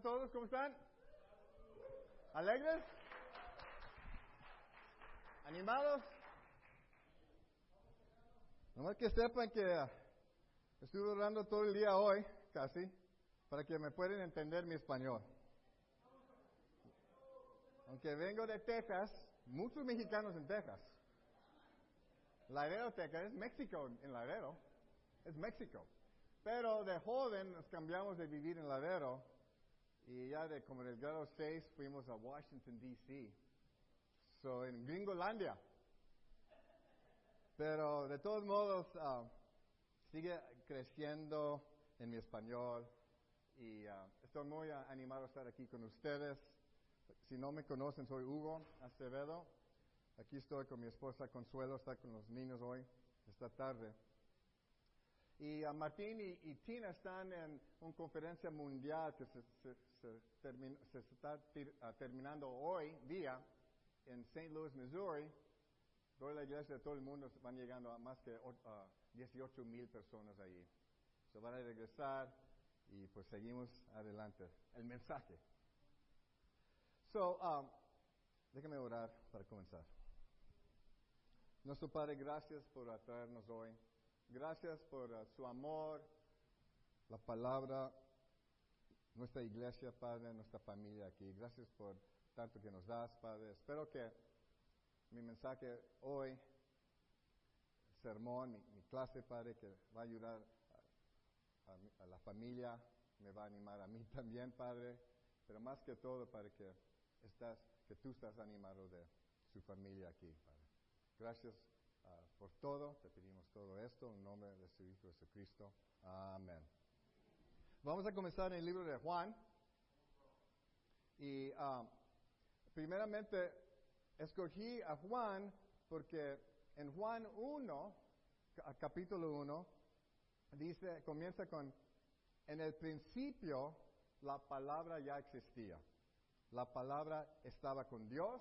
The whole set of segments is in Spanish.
todos, ¿cómo están? ¿Alegres? ¿Animados? Nomás que sepan que ah, estuve orando todo el día hoy, casi, para que me puedan entender mi español. Aunque vengo de Texas, muchos mexicanos en Texas. Laredo, Texas, es México en Laredo, es México. Pero de joven nos cambiamos de vivir en Ladero y ya de como en el grado 6 fuimos a Washington, D.C. So, en Gringolandia. Pero de todos modos, ah, sigue creciendo en mi español y ah, estoy muy animado a estar aquí con ustedes. Si no me conocen, soy Hugo Acevedo. Aquí estoy con mi esposa Consuelo, está con los niños hoy, esta tarde. Y uh, Martín y, Tina están en una conferencia mundial que se, se, está ah, terminando hoy día en St. Louis, Missouri. Toda la iglesia de todo el mundo van llegando a más que 18 mil personas allí. Se van a regresar y pues seguimos adelante. El mensaje. So, um, déjame orar para comenzar. Nuestro Padre, gracias por atraernos hoy. Gracias por uh, su amor, la palabra, nuestra iglesia, Padre, nuestra familia aquí. Gracias por tanto que nos das, Padre. Espero que mi mensaje hoy, sermón, mi, clase, Padre, que va a ayudar a, la familia, me va a animar a mí también, Padre, pero más que todo, Padre, que, estás, que tú estás animado de su familia aquí, Padre. Gracias por todo. Te pedimos todo esto en nombre de su Hijo Jesucristo. Amén. Vamos a comenzar en el libro de Juan. Y ah, primeramente escogí a Juan porque en Juan 1, capítulo 1, dice, comienza con, en el principio la palabra ya existía. La palabra estaba con Dios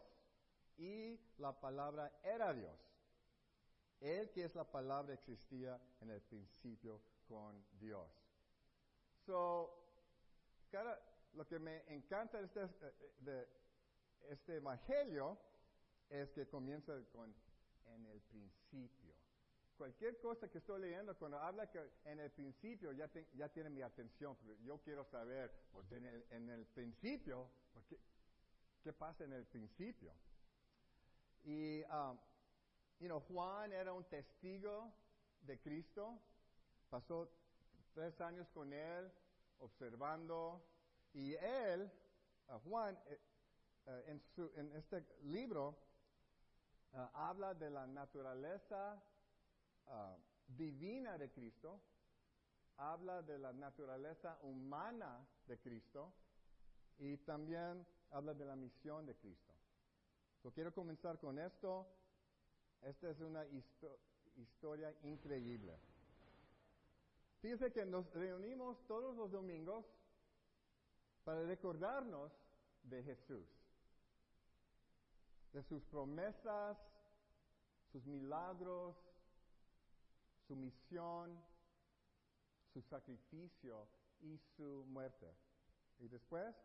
y la palabra era Dios. Él que es la palabra existía en el principio con Dios. So, lo que me encanta de este, este evangelio es que comienza con en el principio. Cualquier cosa que estoy leyendo, cuando habla que en el principio, ya, ya tiene mi atención, yo quiero saber, pues en el, principio, qué, ¿qué pasa en el principio? Y um, You know, Juan era un testigo de Cristo, pasó tres años con él, observando, y él, Juan, eh, eh, en, su, este libro, eh, habla de la naturaleza divina de Cristo, habla de la naturaleza humana de Cristo. Y también habla de la misión de Cristo. Yo quiero comenzar con esto esta es una historia increíble. Fíjense que nos reunimos todos los domingos para recordarnos de Jesús, de sus promesas, sus milagros, su misión, su sacrificio y su muerte. Y después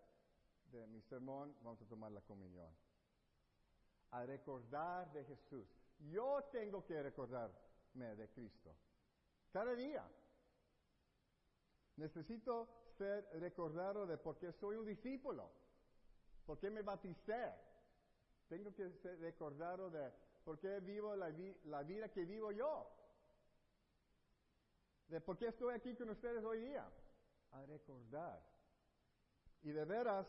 de mi sermón vamos a tomar la comunión. A recordar de Jesús. Yo tengo que recordarme de Cristo. Cada día. Necesito ser recordado de por qué soy un discípulo. ¿Por qué me bauticé? Tengo que ser recordado de por qué vivo la, la vida que vivo yo. De por qué estoy aquí con ustedes hoy día. A recordar. Y de veras,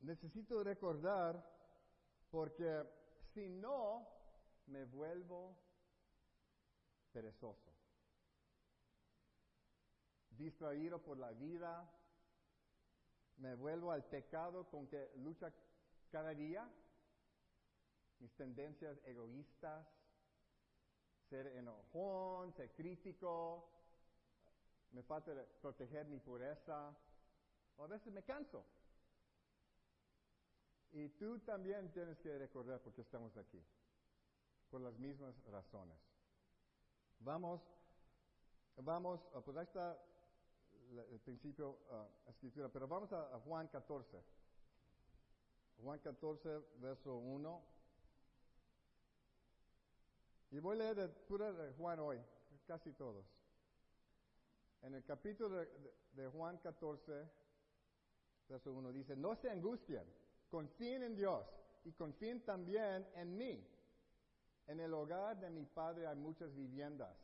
necesito recordar porque si no, me vuelvo perezoso, distraído por la vida, me vuelvo al pecado con que lucha cada día, mis tendencias egoístas, ser enojón, ser crítico, me falta proteger mi pureza, o a veces me canso. Y tú también tienes que recordar por qué estamos aquí, por las mismas razones. Vamos, vamos, pues ahí está el principio ah, escritura, pero vamos a, Juan 14. Juan 14, verso 1. Y voy a leer de pura de Juan hoy, casi todos. En el capítulo de- de Juan 14, verso 1 dice, no se angustien, confíen en Dios y confíen también en mí. En el hogar de mi Padre hay muchas viviendas.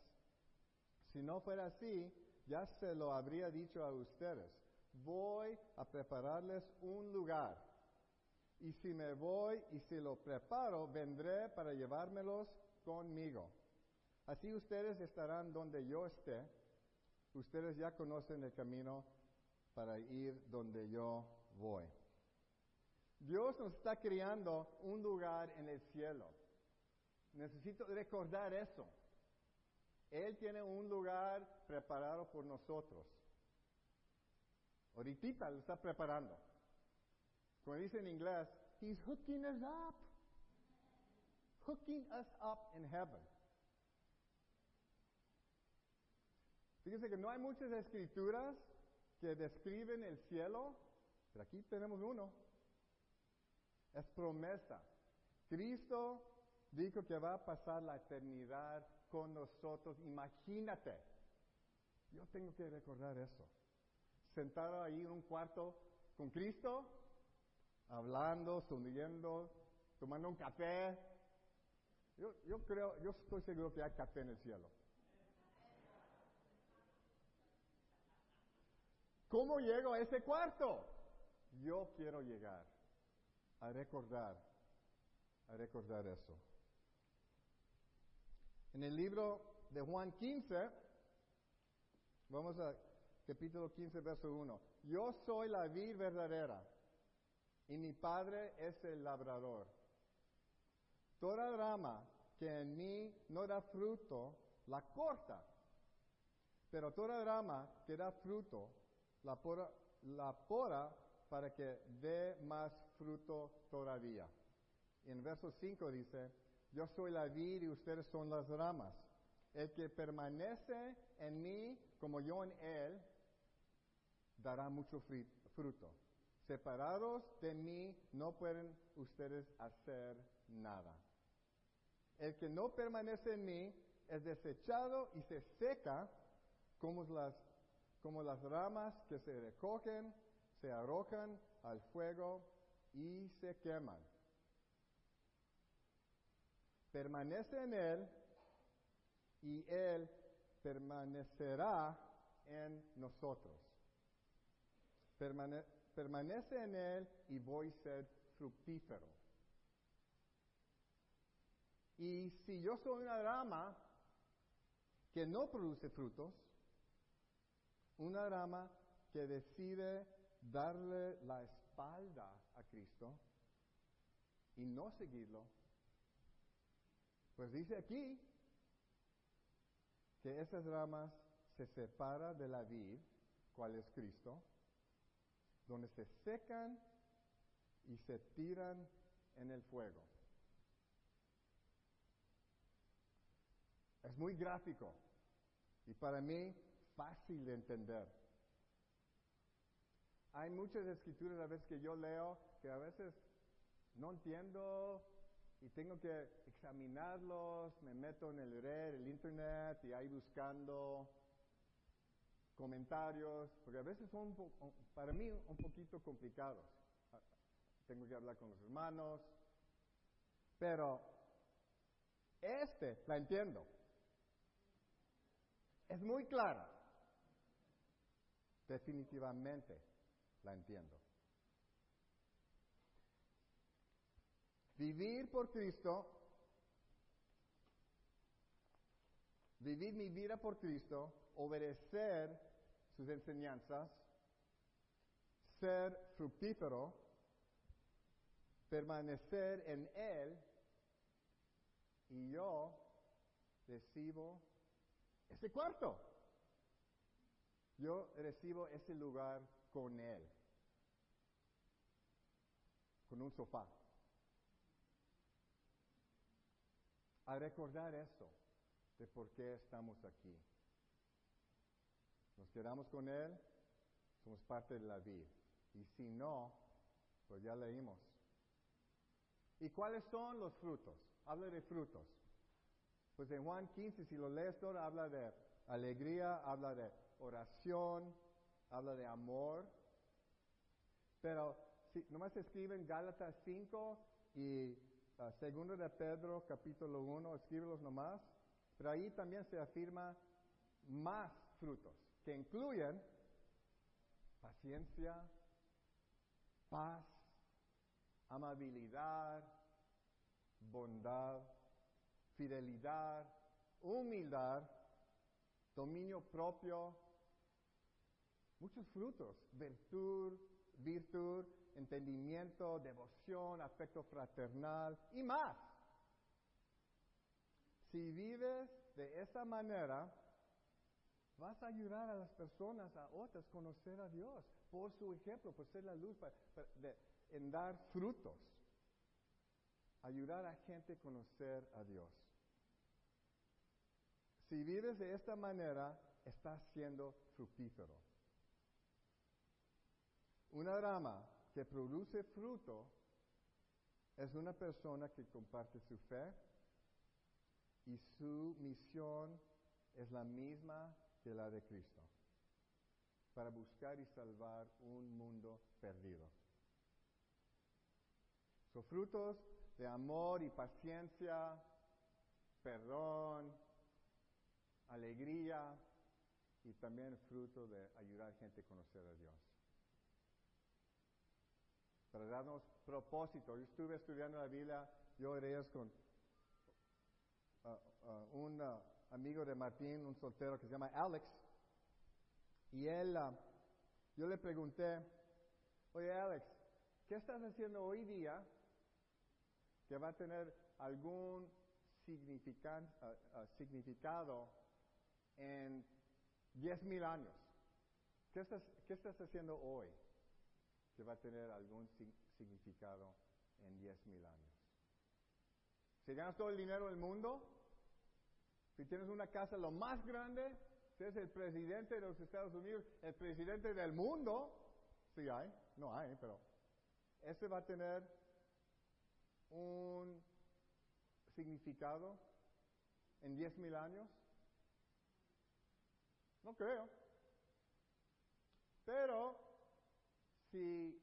Si no fuera así, ya se lo habría dicho a ustedes. Voy a prepararles un lugar. Y si me voy y si lo preparo, vendré para llevármelos conmigo. Así ustedes estarán donde yo esté. Ustedes ya conocen el camino para ir donde yo voy. Dios nos está creando un lugar en el cielo. Necesito recordar eso. Él tiene un lugar preparado por nosotros. Ahorita lo está preparando. Como dice en inglés, He's hooking us up. Hooking us up in heaven. Fíjense que no hay muchas escrituras que describen el cielo, pero aquí tenemos uno. Es promesa. Cristo dijo que va a pasar la eternidad con nosotros. Imagínate. Yo tengo que recordar eso. Sentado ahí en un cuarto con Cristo, hablando, sonriendo, tomando un café. Yo, yo creo, yo estoy seguro que hay café en el cielo. ¿Cómo llego a ese cuarto? Yo quiero llegar a recordar, a recordar eso. En el libro de Juan 15, vamos a capítulo 15, verso 1. Yo soy la vid verdadera y mi padre es el labrador. Toda rama que en mí no da fruto, la corta. Pero toda rama que da fruto, la pora, la pora para que dé más fruto todavía. En verso 5 dice, yo soy la vid y ustedes son las ramas. El que permanece en mí como yo en él, dará mucho fruto. Separados de mí no pueden ustedes hacer nada. El que no permanece en mí es desechado y se seca como las, como las ramas que se recogen, se arrojan al fuego y se queman. Permanece en él y él permanecerá en nosotros. Permane- permanece en él y voy a ser fructífero. Y si yo soy una rama que no produce frutos, una rama que decide darle la espalda a Cristo y no seguirlo, pues dice aquí que esas ramas se separan de la vid, cual es Cristo, donde se secan y se tiran en el fuego. Es muy gráfico y para mí fácil de entender. Hay muchas escrituras a veces que yo leo que a veces no entiendo y tengo que examinarlos, me meto en el red, el internet y ahí buscando comentarios, porque a veces son para mí un poquito complicados. Tengo que hablar con los hermanos, pero este la entiendo. Es muy clara. Definitivamente la entiendo. Vivir por Cristo, vivir mi vida por Cristo, obedecer sus enseñanzas, ser fructífero, permanecer en Él, y yo recibo ese cuarto. Yo recibo ese lugar con Él, con un sofá. A recordar eso, de por qué estamos aquí. Nos quedamos con Él somos parte de la vid. Y si no, pues ya leímos. ¿Y cuáles son los frutos? Habla de frutos. Pues en Juan 15, si lo lees todo, habla de alegría, habla de oración, habla de amor. Pero si nomás escriben Gálatas 5 y uh, segundo de Pedro capítulo 1, escríbelos nomás. Pero ahí también se afirma más frutos, que incluyen paciencia, paz, amabilidad, bondad, fidelidad, humildad, dominio propio, muchos frutos, virtud, virtud, entendimiento, devoción, afecto fraternal y más. Si vives de esa manera, vas a ayudar a las personas, a otras, a conocer a Dios por su ejemplo, por ser la luz, en dar frutos. Ayudar a gente a conocer a Dios. Si vives de esta manera, estás siendo fructífero. Una rama que produce fruto es una persona que comparte su fe y su misión es la misma que la de Cristo, para buscar y salvar un mundo perdido. Son frutos de amor y paciencia, perdón, alegría y también fruto de ayudar a gente a conocer a Dios. Para darnos propósito. Yo estuve estudiando la Biblia, yo era con uh, un uh, amigo de Martín, un soltero que se llama Alex, y él, yo le pregunté, oye Alex, ¿qué estás haciendo hoy día que va a tener algún significado en diez mil años. ¿Qué estás, ¿Qué estás haciendo hoy que va a tener algún significado en diez mil años? Si ganas todo el dinero del mundo, si tienes una casa lo más grande, si eres el presidente de los Estados Unidos, el presidente del mundo, sí hay, no hay, pero ese va a tener un significado en diez mil años. No creo. Pero si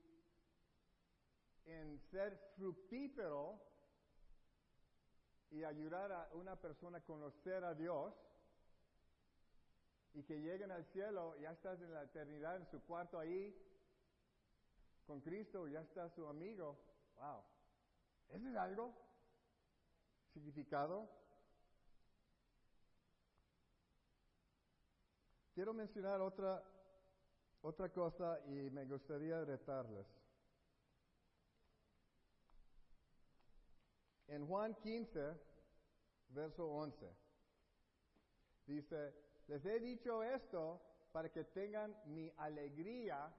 en ser fructífero y ayudar a una persona a conocer a Dios y que lleguen al cielo, ya estás en la eternidad en su cuarto ahí con Cristo, ya está su amigo. Wow. ¿Eso es algo? ¿Significado? Quiero mencionar otra, otra cosa y me gustaría retarles. En Juan 15, verso 11, dice, les he dicho esto para que tengan mi alegría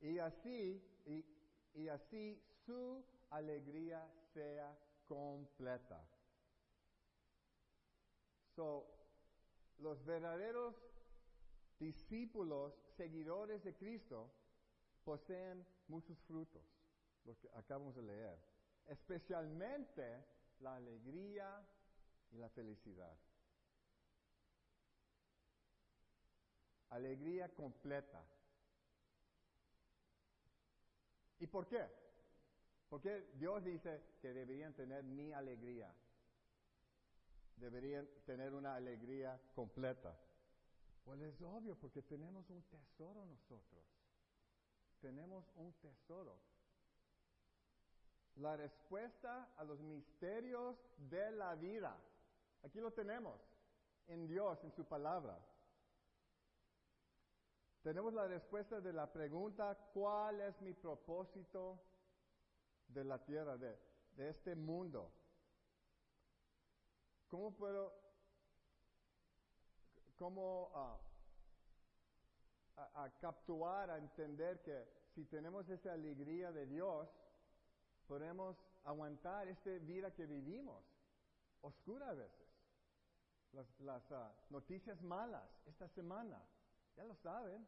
y así, y, y así su alegría sea completa. So, los verdaderos discípulos, seguidores de Cristo, poseen muchos frutos, los que acabamos de leer, especialmente la alegría y la felicidad. Alegría completa. ¿Y por qué? Porque Dios dice que deberían tener mi alegría deberían tener una alegría completa. Pues es obvio, porque tenemos un tesoro nosotros. Tenemos un tesoro. La respuesta a los misterios de la vida. Aquí lo tenemos, en Dios, en su palabra. Tenemos la respuesta de la pregunta, ¿cuál es mi propósito de la tierra, de, de este mundo? ¿Cómo puedo, cómo uh, a, a capturar, a entender que si tenemos esa alegría de Dios, podemos aguantar esta vida que vivimos, oscura a veces. Las, las uh, noticias malas esta semana, ya lo saben.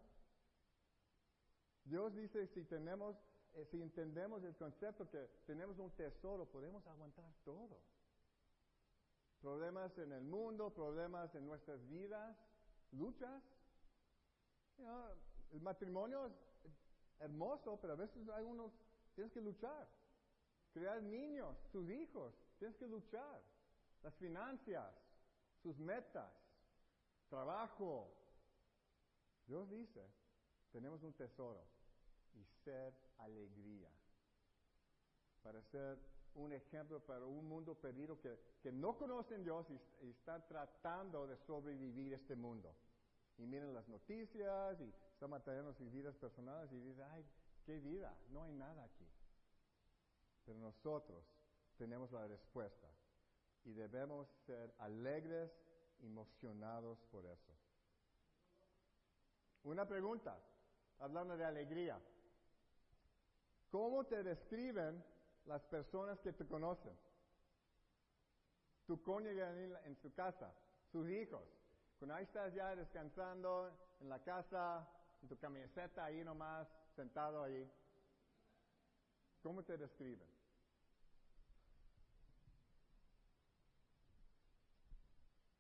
Dios dice, si tenemos, eh, si entendemos el concepto que tenemos un tesoro, podemos aguantar todo. Problemas en el mundo, problemas en nuestras vidas, luchas. el matrimonio es hermoso, pero a veces hay unos, tienes que luchar. Crear niños, sus hijos, tienes que luchar. Las finanzas, sus metas, trabajo. Dios dice, tenemos un tesoro y ser alegría. Para ser un ejemplo para un mundo perdido que, que no conocen Dios y, están tratando de sobrevivir este mundo. Y miren las noticias y están matando sus vidas personales y dicen, ay, qué vida, no hay nada aquí. Pero nosotros tenemos la respuesta y debemos ser alegres, emocionados por eso. Una pregunta, hablando de alegría. ¿Cómo te describen las personas que te conocen? Tu cónyuge en, su casa, sus hijos. Cuando ahí estás ya descansando en la casa, en tu camiseta ahí nomás, sentado ahí. ¿Cómo te describen?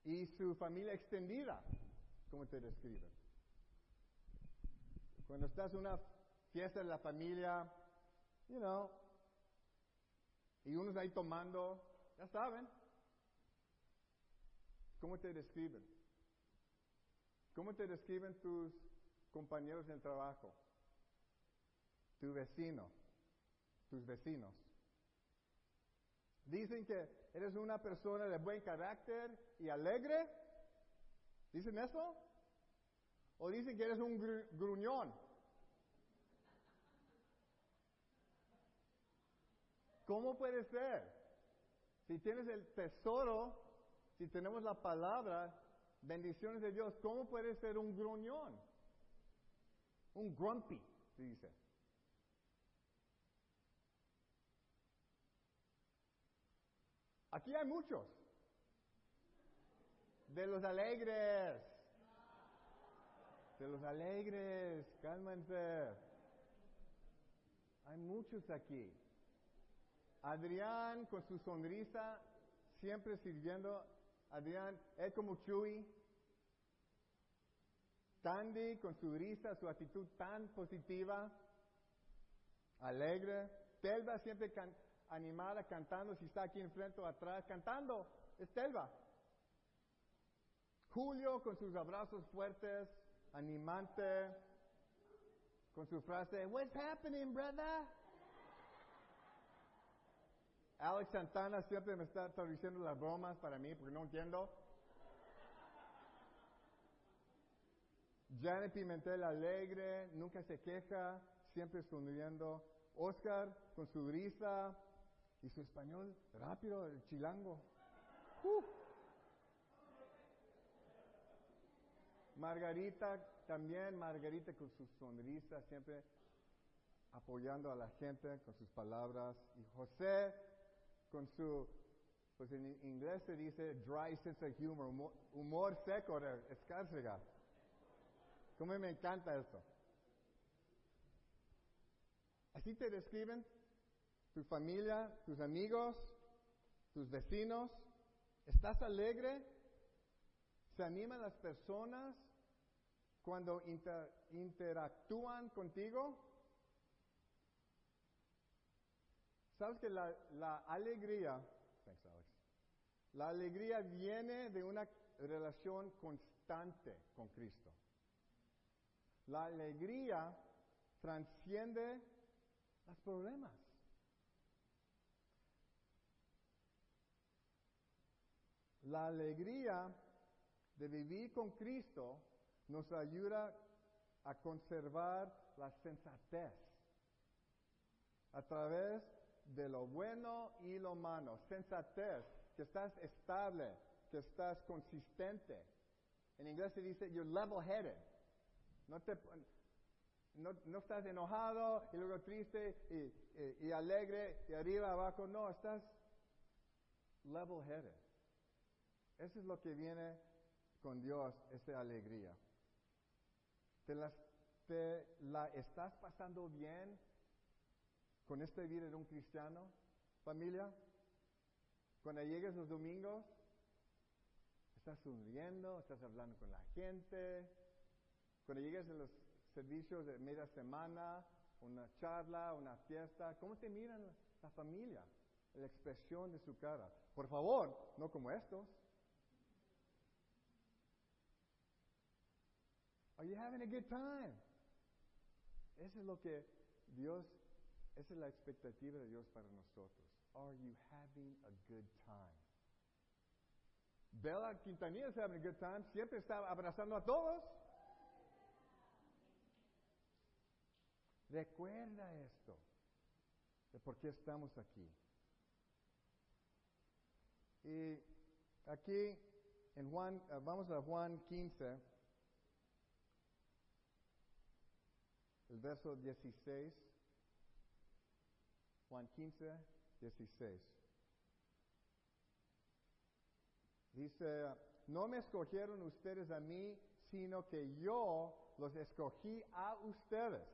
Y su familia extendida, ¿cómo te describen? Cuando estás en una fiesta de la familia, you know, y unos ahí tomando, ya saben, ¿cómo te describen? ¿Cómo te describen tus compañeros en el trabajo? Tu vecino, tus vecinos. Dicen que eres una persona de buen carácter y alegre. ¿Dicen eso? ¿O dicen que eres un gruñón? ¿Cómo puede ser? Si tienes el tesoro, si tenemos la palabra, bendiciones de Dios, ¿cómo puede ser un gruñón? Un grumpy, se dice. Aquí hay muchos. De los alegres. De los alegres, cálmense. Hay muchos aquí. Adrián con su sonrisa, siempre sirviendo. Adrián es como Chuy. Tandy con su risa, su actitud tan positiva, alegre. Telva siempre animada cantando, si está aquí enfrente o atrás, cantando. Es Telva. Julio con sus abrazos fuertes, animante, con su frase, What's happening, brother? Alex Santana siempre me está traduciendo las bromas para mí porque no entiendo. Janet Pimentel alegre, nunca se queja, siempre sonriendo. Oscar con su risa y su español rápido, el chilango. Margarita también, Margarita con su sonrisa, siempre apoyando a la gente con sus palabras. Y José con su, pues en inglés se dice dry sense of humor, humor, seco de Escárcega. ¿Cómo me encanta eso? Así te describen tu familia, tus amigos, tus vecinos. ¿Estás alegre? ¿Se animan las personas cuando interactúan contigo? Sabes que la, la alegría, la alegría viene de una relación constante con Cristo. La alegría transciende los problemas. La alegría de vivir con Cristo nos ayuda a conservar la sensatez a través de lo bueno y lo malo, sensatez, que estás estable, que estás consistente. En inglés se dice you're level-headed. No, te, no, no, estás enojado y luego triste y, y, alegre y arriba abajo. No, estás level-headed. Eso es lo que viene con Dios, esa alegría. Te las ¿Te la estás pasando bien con esta vida de un cristiano, familia? Cuando llegues los domingos, estás sonriendo, estás hablando con la gente. Cuando llegues a los servicios de media semana, una charla, una fiesta, ¿cómo te miran la familia? La expresión de su cara. Por favor, no como estos. Are you having a good time? Eso es lo que Dios, esa es la expectativa de Dios para nosotros. Are you having a good time? Bella Quintanilla is having a good time. Siempre está abrazando a todos. Recuerda esto, de por qué estamos aquí. Y aquí, en Juan, eh, vamos a Juan 15, el verso 16. Juan 15, 16. Dice, no me escogieron ustedes a mí, sino que yo los escogí a ustedes.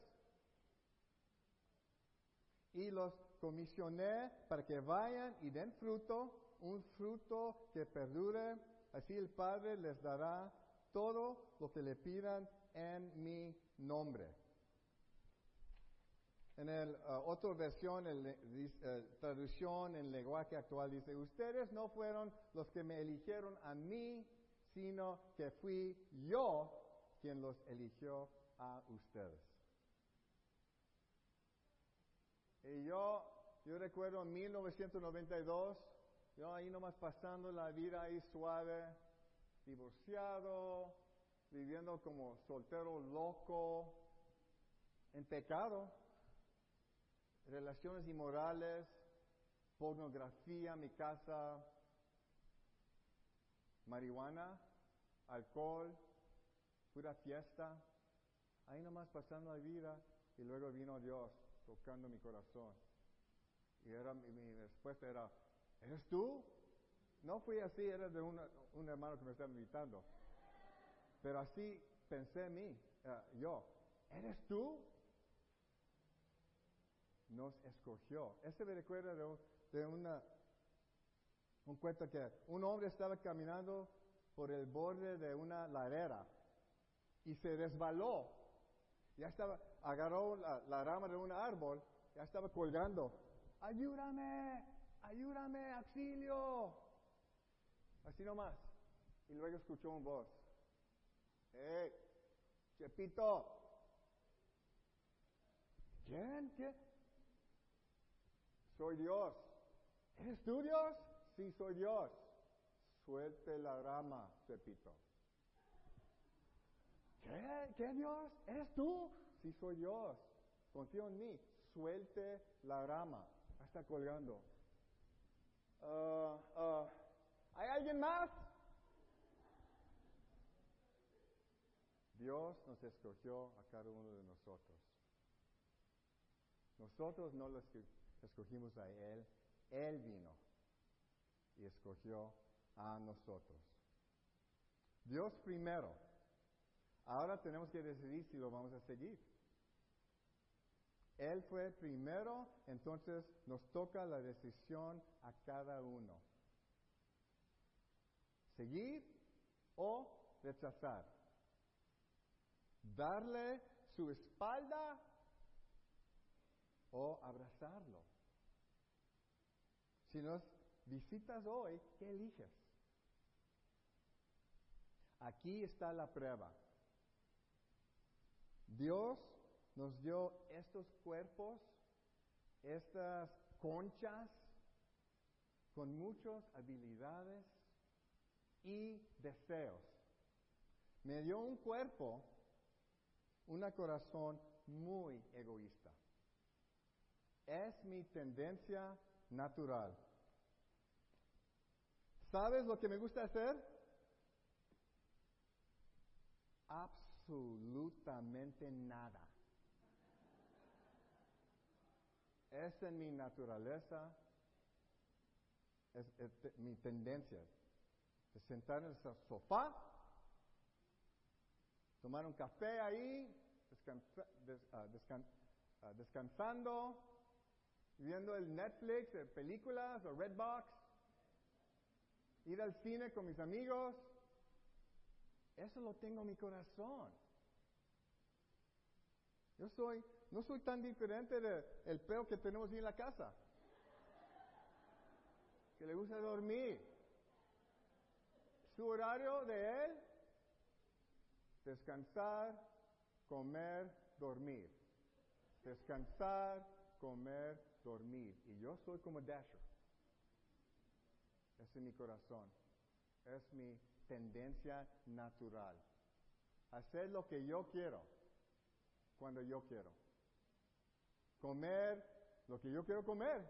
Y los comisioné para que vayan y den fruto, un fruto que perdure. Así el Padre les dará todo lo que le pidan en mi nombre. En el uh, otra versión, el, uh, traducción en lenguaje actual dice, ustedes no fueron los que me eligieron a mí, sino que fui yo quien los eligió a ustedes. Y yo, yo recuerdo en 1992, yo ahí nomás pasando la vida ahí suave, divorciado, viviendo como soltero loco, en pecado relaciones inmorales, pornografía, mi casa, marihuana, alcohol, pura fiesta. Ahí nomás pasando la vida y luego vino Dios tocando mi corazón. Y era, mi, respuesta era, ¿eres tú? No fui así, era de un hermano que me estaba invitando. Pero así pensé en mí, eh, yo, ¿eres tú? Nos escogió. Ese me recuerda de, una, un cuento que un hombre estaba caminando por el borde de una ladera y se resbaló. Ya estaba, agarró la, rama de un árbol, ya estaba colgando. Ayúdame, ayúdame, auxilio. Así nomás. Y luego escuchó un voz. ¡Eh, Chepito! ¿Quién? ¿Quién? Soy Dios. ¿Eres tú Dios? Sí, soy Dios. Suelte la rama, Pepito. ¿Qué? ¿Qué Dios? ¿Eres tú? Sí, soy Dios. Confío en mí. Suelte la rama. Está colgando. Uh, uh, ¿Hay alguien más? Dios nos escogió a cada uno de nosotros. Nosotros no los escogimos a Él, Él vino y escogió a nosotros. Dios primero. Ahora tenemos que decidir si lo vamos a seguir. Él fue primero, entonces nos toca la decisión a cada uno. Seguir o rechazar. Darle su espalda o abrazarlo. Si nos visitas hoy, ¿qué eliges? Aquí está la prueba. Dios nos dio estos cuerpos, estas conchas, con muchas habilidades y deseos. Me dio un cuerpo, un corazón muy egoísta. Es mi tendencia natural. ¿Sabes lo que me gusta hacer? Absolutamente nada. Es en mi naturaleza, es, mi tendencia. De sentar en el sofá, tomar un café ahí, descansa- des- ah, descan- ah, descansando, viendo el Netflix, películas o Redbox, ir al cine con mis amigos. Eso lo tengo en mi corazón. Yo soy, no soy tan diferente del peo que tenemos ahí en la casa, que le gusta dormir. Su horario de él, descansar, comer, dormir. Descansar, comer, dormir. Y yo soy como Dasher. Ese es mi corazón. Es mi tendencia natural. Hacer lo que yo quiero, cuando yo quiero. Comer lo que yo quiero comer.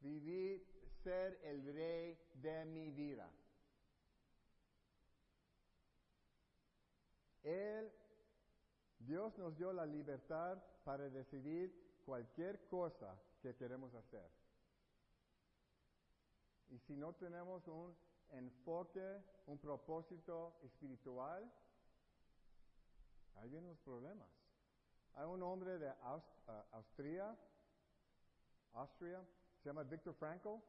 Vivir, ser el rey de mi vida. Él, Dios nos dio la libertad para decidir cualquier cosa que queremos hacer. Y si no tenemos un enfoque, un propósito espiritual, ahí vienen los problemas. Hay un hombre de ah, Austria, Austria, se llama Viktor Frankl.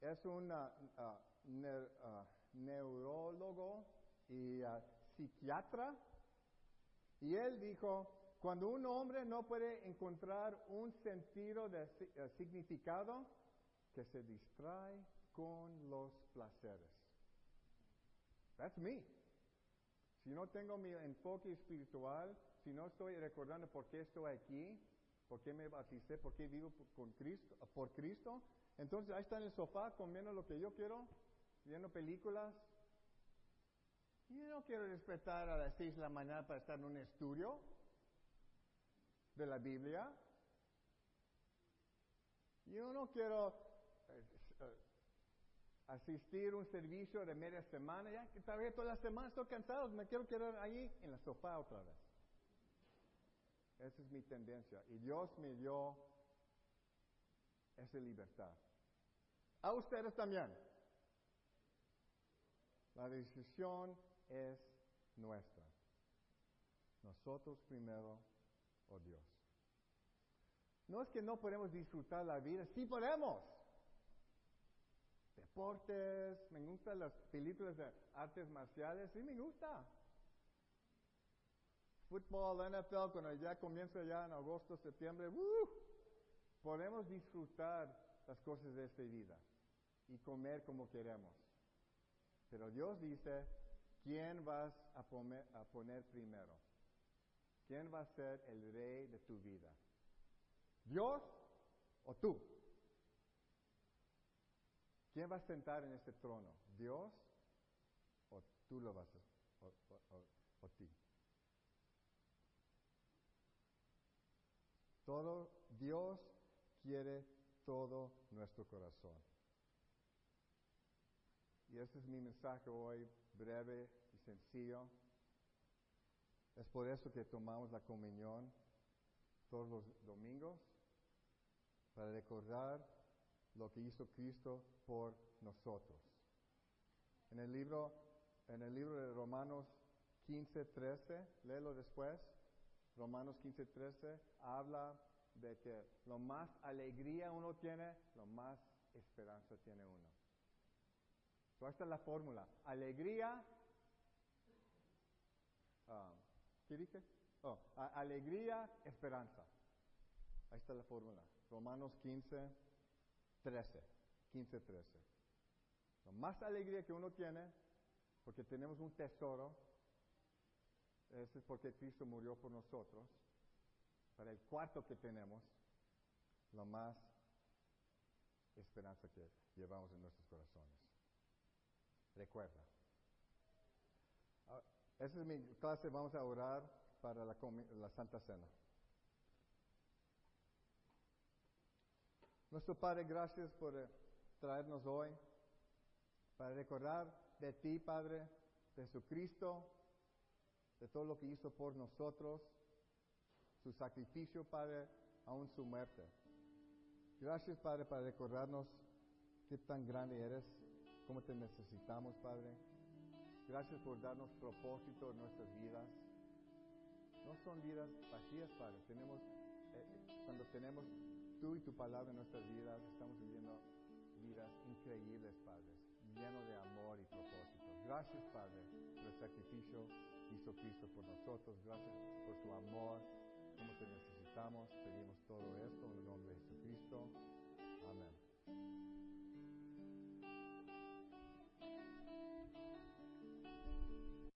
Es un ah, ah, ne- ah, neurólogo y psiquiatra. Y él dijo, cuando un hombre no puede encontrar un sentido de eh, significado, que se distrae con los placeres. That's me. Si no tengo mi enfoque espiritual, si no estoy recordando por qué estoy aquí, por qué me bauticé, por qué vivo con Cristo, por Cristo, entonces ahí está en el sofá comiendo lo que yo quiero, viendo películas. Yo no quiero despertar a las 6 de la mañana para estar en un estudio de la Biblia. Yo no quiero eh, asistir a un servicio de media semana, ya que trabajé toda la semana, estoy cansado, me quiero quedar ahí en la sofá otra vez. Esa es mi tendencia. Y Dios me dio esa libertad. A ustedes también. La decisión es nuestra. Nosotros primero o Dios. No es que no podemos disfrutar la vida, sí podemos. Deportes, me gustan las películas de artes marciales, sí me gusta. Fútbol, NFL, cuando ya comienza ya en agosto, septiembre, ¡uh! podemos disfrutar las cosas de esta vida y comer como queremos. Pero Dios dice, ¿quién vas a poner, primero? ¿Quién va a ser el rey de tu vida? ¿Dios o tú? ¿Quién va a sentar en este trono? ¿Dios o tú lo vas a, o ti? Todo, Dios quiere todo nuestro corazón. Y ese es mi mensaje hoy, breve y sencillo. Es por eso que tomamos la comunión todos los domingos, para recordar lo que hizo Cristo por nosotros. En el libro, en el libro de Romanos 15, 13, léelo después. Romanos 15, 13 habla de que lo más alegría uno tiene, lo más esperanza tiene uno. So, esta es la fórmula. Alegría. ah, ¿Qué dije? Oh, alegría, esperanza. Ahí está la fórmula. Romanos 15, 13. 15, 13. Lo más alegría que uno tiene, porque tenemos un tesoro, es porque Cristo murió por nosotros. Para el cuarto que tenemos, lo más esperanza que llevamos en nuestros corazones. Recuerda. Ah, Esa es mi clase, vamos a orar para la, la Santa Cena. Nuestro Padre, gracias por eh, traernos hoy para recordar de ti, Padre, de Jesucristo, de todo lo que hizo por nosotros, su sacrificio, Padre, aún su muerte. Gracias, Padre, para recordarnos qué tan grande eres, cómo te necesitamos, Padre. Gracias por darnos propósito en nuestras vidas. No son vidas vacías, Padre. Tenemos, eh, cuando tenemos tú y tu palabra en nuestras vidas, estamos viviendo vidas increíbles, Padre, lleno de amor y propósito. Gracias, Padre, por el sacrificio que hizo Cristo por nosotros. Gracias por su amor. Como te necesitamos, pedimos todo esto en el nombre de Jesucristo.